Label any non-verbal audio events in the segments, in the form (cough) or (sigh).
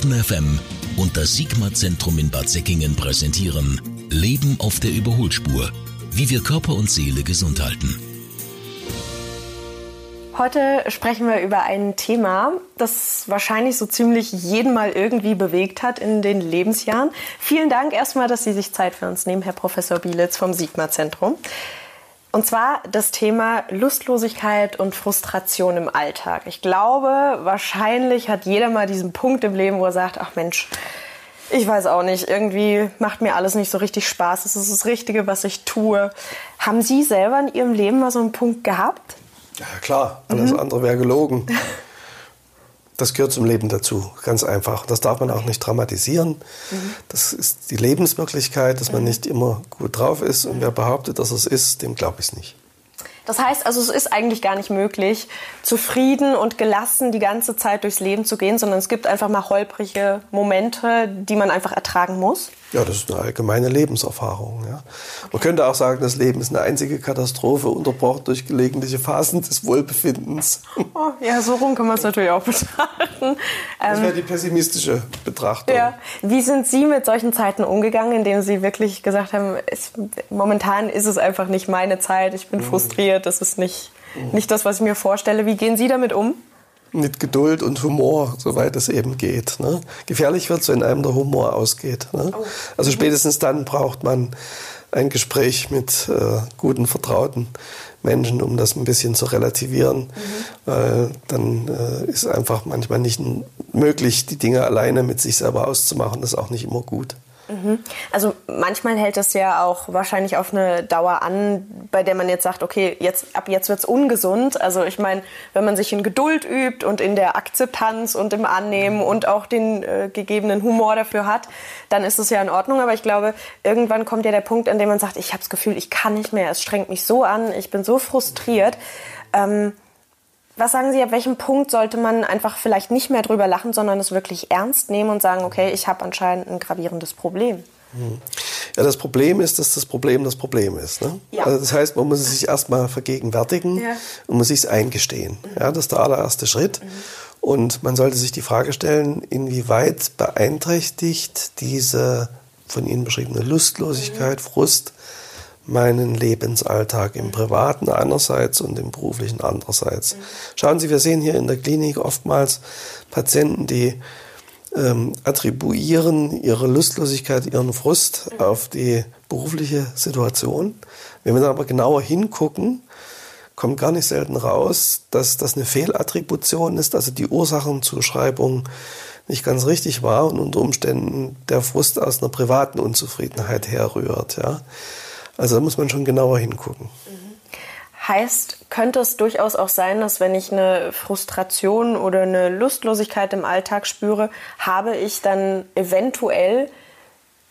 Baden FM und das Sigma-Zentrum in Bad Säckingen präsentieren Leben auf der Überholspur. Wie wir Körper und Seele gesund halten. Heute sprechen wir über ein Thema, das wahrscheinlich so ziemlich jeden mal irgendwie bewegt hat in den Lebensjahren. Vielen Dank erstmal, dass Sie sich Zeit für uns nehmen, Herr Professor Bielitz vom Sigma-Zentrum. Und zwar das Thema Lustlosigkeit und Frustration im Alltag. Ich glaube, wahrscheinlich hat jeder mal diesen Punkt im Leben, wo er sagt, ach Mensch, ich weiß auch nicht, irgendwie macht mir alles nicht so richtig Spaß. Es ist das Richtige, was ich tue. Haben Sie selber in Ihrem Leben mal so einen Punkt gehabt? Ja, klar. Alles mhm. andere wäre gelogen. (laughs) Das gehört zum Leben dazu, ganz einfach. Das darf man auch nicht dramatisieren. Mhm. Das ist die Lebenswirklichkeit, dass man mhm. nicht immer gut drauf ist. Und wer behauptet, dass es ist, dem glaube ich es nicht. Das heißt also, es ist eigentlich gar nicht möglich, zufrieden und gelassen die ganze Zeit durchs Leben zu gehen, sondern es gibt einfach mal holprige Momente, die man einfach ertragen muss. Ja, das ist eine allgemeine Lebenserfahrung. Ja. Man könnte auch sagen, das Leben ist eine einzige Katastrophe, unterbrochen durch gelegentliche Phasen des Wohlbefindens. Oh, ja, so rum kann man es natürlich auch betrachten. Das wäre ähm, die pessimistische Betrachtung. Ja. Wie sind Sie mit solchen Zeiten umgegangen, in denen Sie wirklich gesagt haben, es, momentan ist es einfach nicht meine Zeit, ich bin mhm. frustriert, das ist nicht, mhm. nicht das, was ich mir vorstelle. Wie gehen Sie damit um? mit Geduld und Humor, soweit es eben geht. Ne? Gefährlich wird es, wenn einem der Humor ausgeht. Ne? Oh. Also spätestens dann braucht man ein Gespräch mit äh, guten, vertrauten Menschen, um das ein bisschen zu relativieren, mhm. weil dann äh, ist einfach manchmal nicht möglich, die Dinge alleine mit sich selber auszumachen. Das ist auch nicht immer gut. Mhm. Also manchmal hält es ja auch wahrscheinlich auf eine Dauer an, bei der man jetzt sagt, okay, jetzt, ab jetzt wird es ungesund. Also ich meine, wenn man sich in Geduld übt und in der Akzeptanz und im Annehmen und auch den äh, gegebenen Humor dafür hat, dann ist es ja in Ordnung. Aber ich glaube, irgendwann kommt ja der Punkt, an dem man sagt, ich habe das Gefühl, ich kann nicht mehr, es strengt mich so an, ich bin so frustriert. Ähm, was sagen Sie, ab welchem Punkt sollte man einfach vielleicht nicht mehr drüber lachen, sondern es wirklich ernst nehmen und sagen, okay, ich habe anscheinend ein gravierendes Problem? Hm. Ja, das Problem ist, dass das Problem das Problem ist. Ne? Ja. Also das heißt, man muss es sich erstmal vergegenwärtigen ja. und muss sich eingestehen. Mhm. Ja, das ist der allererste Schritt. Mhm. Und man sollte sich die Frage stellen, inwieweit beeinträchtigt diese von Ihnen beschriebene Lustlosigkeit, mhm. Frust meinen Lebensalltag im Privaten einerseits und im beruflichen andererseits. Schauen Sie, wir sehen hier in der Klinik oftmals Patienten, die ähm, attribuieren ihre Lustlosigkeit, ihren Frust auf die berufliche Situation. Wenn wir dann aber genauer hingucken, kommt gar nicht selten raus, dass das eine Fehlattribution ist, also die Ursachenzuschreibung nicht ganz richtig war und unter Umständen der Frust aus einer privaten Unzufriedenheit herrührt. Ja. Also da muss man schon genauer hingucken. Heißt, könnte es durchaus auch sein, dass wenn ich eine Frustration oder eine Lustlosigkeit im Alltag spüre, habe ich dann eventuell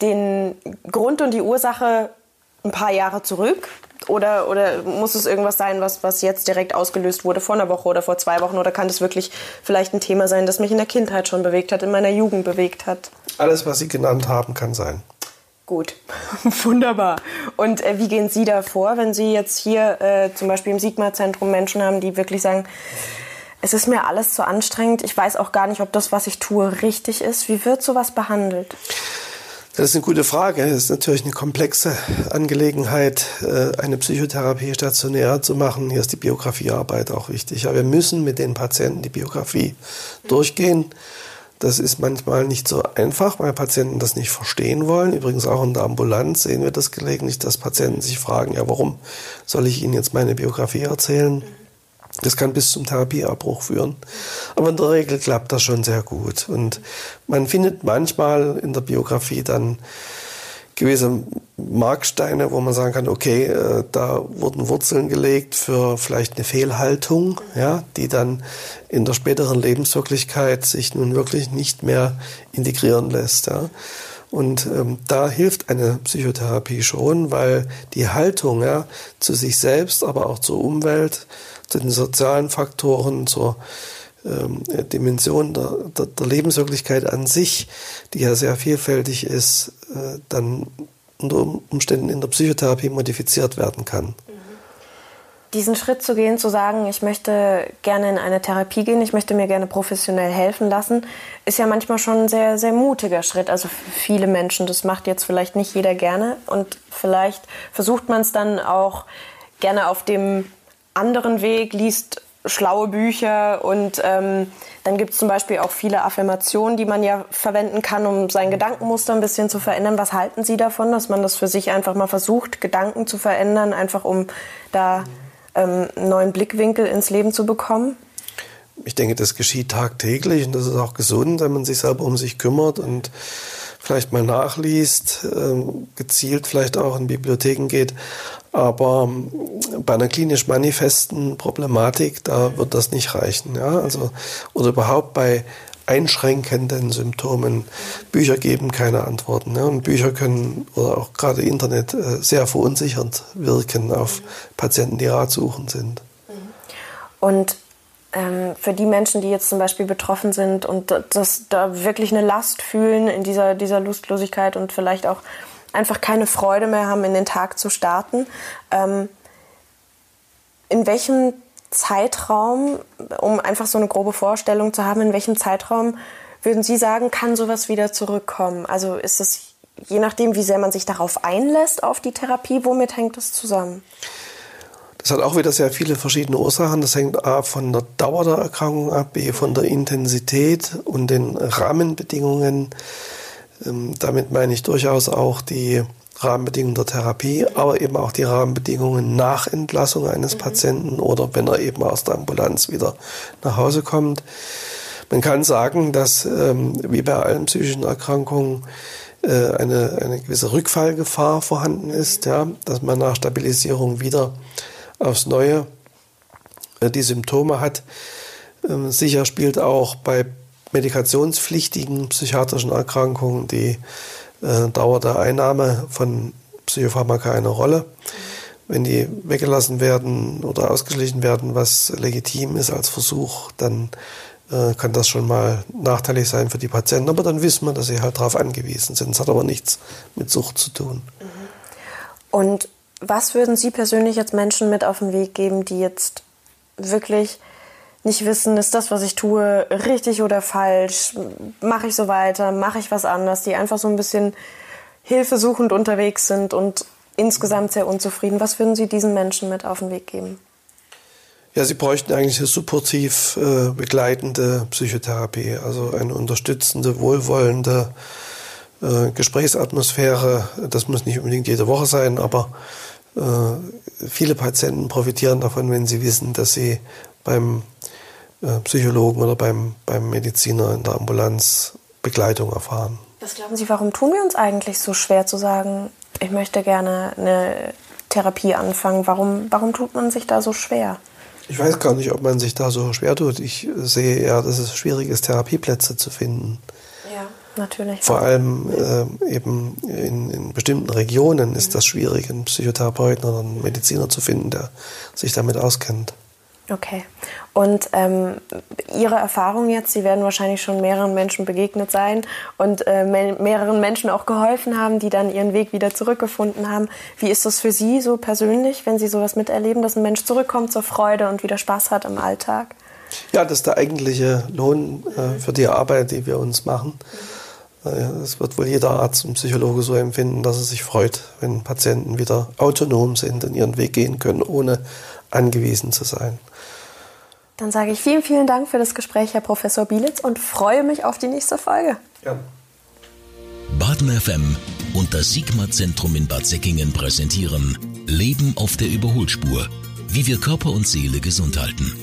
den Grund und die Ursache ein paar Jahre zurück? Oder, oder muss es irgendwas sein, was, was jetzt direkt ausgelöst wurde vor einer Woche oder vor zwei Wochen? Oder kann das wirklich vielleicht ein Thema sein, das mich in der Kindheit schon bewegt hat, in meiner Jugend bewegt hat? Alles, was Sie genannt haben, kann sein. Gut, (laughs) wunderbar. Und äh, wie gehen Sie da vor, wenn Sie jetzt hier äh, zum Beispiel im Sigma-Zentrum Menschen haben, die wirklich sagen, es ist mir alles zu anstrengend, ich weiß auch gar nicht, ob das, was ich tue, richtig ist. Wie wird sowas behandelt? Das ist eine gute Frage. Es ist natürlich eine komplexe Angelegenheit, äh, eine Psychotherapie stationär zu machen. Hier ist die Biografiearbeit auch wichtig. Aber wir müssen mit den Patienten die Biografie durchgehen das ist manchmal nicht so einfach, weil Patienten das nicht verstehen wollen. Übrigens auch in der Ambulanz sehen wir das gelegentlich, dass Patienten sich fragen, ja, warum soll ich Ihnen jetzt meine Biografie erzählen? Das kann bis zum Therapieabbruch führen. Aber in der Regel klappt das schon sehr gut. Und man findet manchmal in der Biografie dann gewisse Marksteine, wo man sagen kann, okay, äh, da wurden Wurzeln gelegt für vielleicht eine Fehlhaltung, ja, die dann in der späteren Lebenswirklichkeit sich nun wirklich nicht mehr integrieren lässt. Ja. Und ähm, da hilft eine Psychotherapie schon, weil die Haltung ja, zu sich selbst, aber auch zur Umwelt, zu den sozialen Faktoren, zur ähm, Dimension der, der, der, Lebenswirklichkeit an sich, die ja sehr vielfältig ist, äh, dann unter Umständen in der Psychotherapie modifiziert werden kann. diesen Schritt zu gehen, zu sagen, ich möchte gerne in eine Therapie gehen, ich möchte mir gerne professionell helfen lassen, ist ja manchmal schon ein sehr, sehr mutiger Schritt. Also für viele Menschen, das macht jetzt vielleicht nicht jeder gerne und vielleicht versucht man es dann auch gerne auf dem anderen Weg, liest schlaue Bücher und ähm, dann gibt es zum Beispiel auch viele Affirmationen, die man ja verwenden kann, um sein Gedankenmuster ein bisschen zu verändern. Was halten Sie davon, dass man das für sich einfach mal versucht, Gedanken zu verändern, einfach um da ähm, einen neuen Blickwinkel ins Leben zu bekommen? Ich denke, das geschieht tagtäglich und das ist auch gesund, wenn man sich selber um sich kümmert und vielleicht mal nachliest, ähm, gezielt vielleicht auch in Bibliotheken geht. Aber ähm, bei einer klinisch manifesten Problematik, da wird das nicht reichen. Ja? Also, oder überhaupt bei einschränkenden Symptomen. Bücher geben keine Antworten. Ja? Und Bücher können oder auch gerade Internet äh, sehr verunsichernd wirken auf Patienten, die ratsuchend sind. Und ähm, für die Menschen, die jetzt zum Beispiel betroffen sind und das da wirklich eine Last fühlen in dieser, dieser Lustlosigkeit und vielleicht auch einfach keine Freude mehr haben, in den Tag zu starten. Ähm, in welchem Zeitraum, um einfach so eine grobe Vorstellung zu haben, in welchem Zeitraum würden Sie sagen, kann sowas wieder zurückkommen? Also ist es je nachdem, wie sehr man sich darauf einlässt, auf die Therapie, womit hängt das zusammen? Das hat auch wieder sehr viele verschiedene Ursachen. Das hängt A von der Dauer der Erkrankung ab, B von der Intensität und den Rahmenbedingungen. Ähm, damit meine ich durchaus auch die Rahmenbedingungen der Therapie, aber eben auch die Rahmenbedingungen nach Entlassung eines mhm. Patienten oder wenn er eben aus der Ambulanz wieder nach Hause kommt. Man kann sagen, dass ähm, wie bei allen psychischen Erkrankungen äh, eine, eine gewisse Rückfallgefahr vorhanden ist, ja, dass man nach Stabilisierung wieder aufs Neue äh, die Symptome hat. Ähm, sicher spielt auch bei medikationspflichtigen psychiatrischen Erkrankungen die äh, Dauer der Einnahme von Psychopharmaka eine Rolle. Wenn die weggelassen werden oder ausgeschlichen werden, was legitim ist als Versuch, dann äh, kann das schon mal nachteilig sein für die Patienten. Aber dann wissen wir, dass sie halt darauf angewiesen sind. Es hat aber nichts mit Sucht zu tun. Und was würden Sie persönlich jetzt Menschen mit auf den Weg geben, die jetzt wirklich nicht wissen, ist das, was ich tue, richtig oder falsch? Mache ich so weiter? Mache ich was anders? Die einfach so ein bisschen hilfesuchend unterwegs sind und insgesamt sehr unzufrieden. Was würden Sie diesen Menschen mit auf den Weg geben? Ja, sie bräuchten eigentlich eine supportiv äh, begleitende Psychotherapie, also eine unterstützende, wohlwollende äh, Gesprächsatmosphäre. Das muss nicht unbedingt jede Woche sein, aber äh, viele Patienten profitieren davon, wenn sie wissen, dass sie beim Psychologen oder beim, beim Mediziner in der Ambulanz Begleitung erfahren. Was glauben Sie, warum tun wir uns eigentlich so schwer zu sagen, ich möchte gerne eine Therapie anfangen? Warum, warum tut man sich da so schwer? Ich weiß gar nicht, ob man sich da so schwer tut. Ich sehe eher, dass es schwierig ist, Therapieplätze zu finden. Ja, natürlich. Vor allem äh, eben in, in, bestimmten Regionen ist das schwierig, einen Psychotherapeuten oder einen Mediziner zu finden, der sich damit auskennt. Okay. Und ähm, Ihre Erfahrung jetzt, Sie werden wahrscheinlich schon mehreren Menschen begegnet sein und äh, mehreren Menschen auch geholfen haben, die dann ihren Weg wieder zurückgefunden haben. Wie ist das für Sie so persönlich, wenn Sie sowas miterleben, dass ein Mensch zurückkommt zur Freude und wieder Spaß hat im Alltag? Ja, das ist der eigentliche Lohn äh, für die Arbeit, die wir uns machen. Es äh, wird wohl jeder Arzt und Psychologe so empfinden, dass er sich freut, wenn Patienten wieder autonom sind, und ihren Weg gehen können, ohne angewiesen zu sein. Dann sage ich vielen, vielen Dank für das Gespräch, Herr Professor Bielitz, und freue mich auf die nächste Folge. Ja. Baden FM und das Sigma-Zentrum in Bad Säckingen präsentieren Leben auf der Überholspur. Wie wir Körper und Seele gesund halten.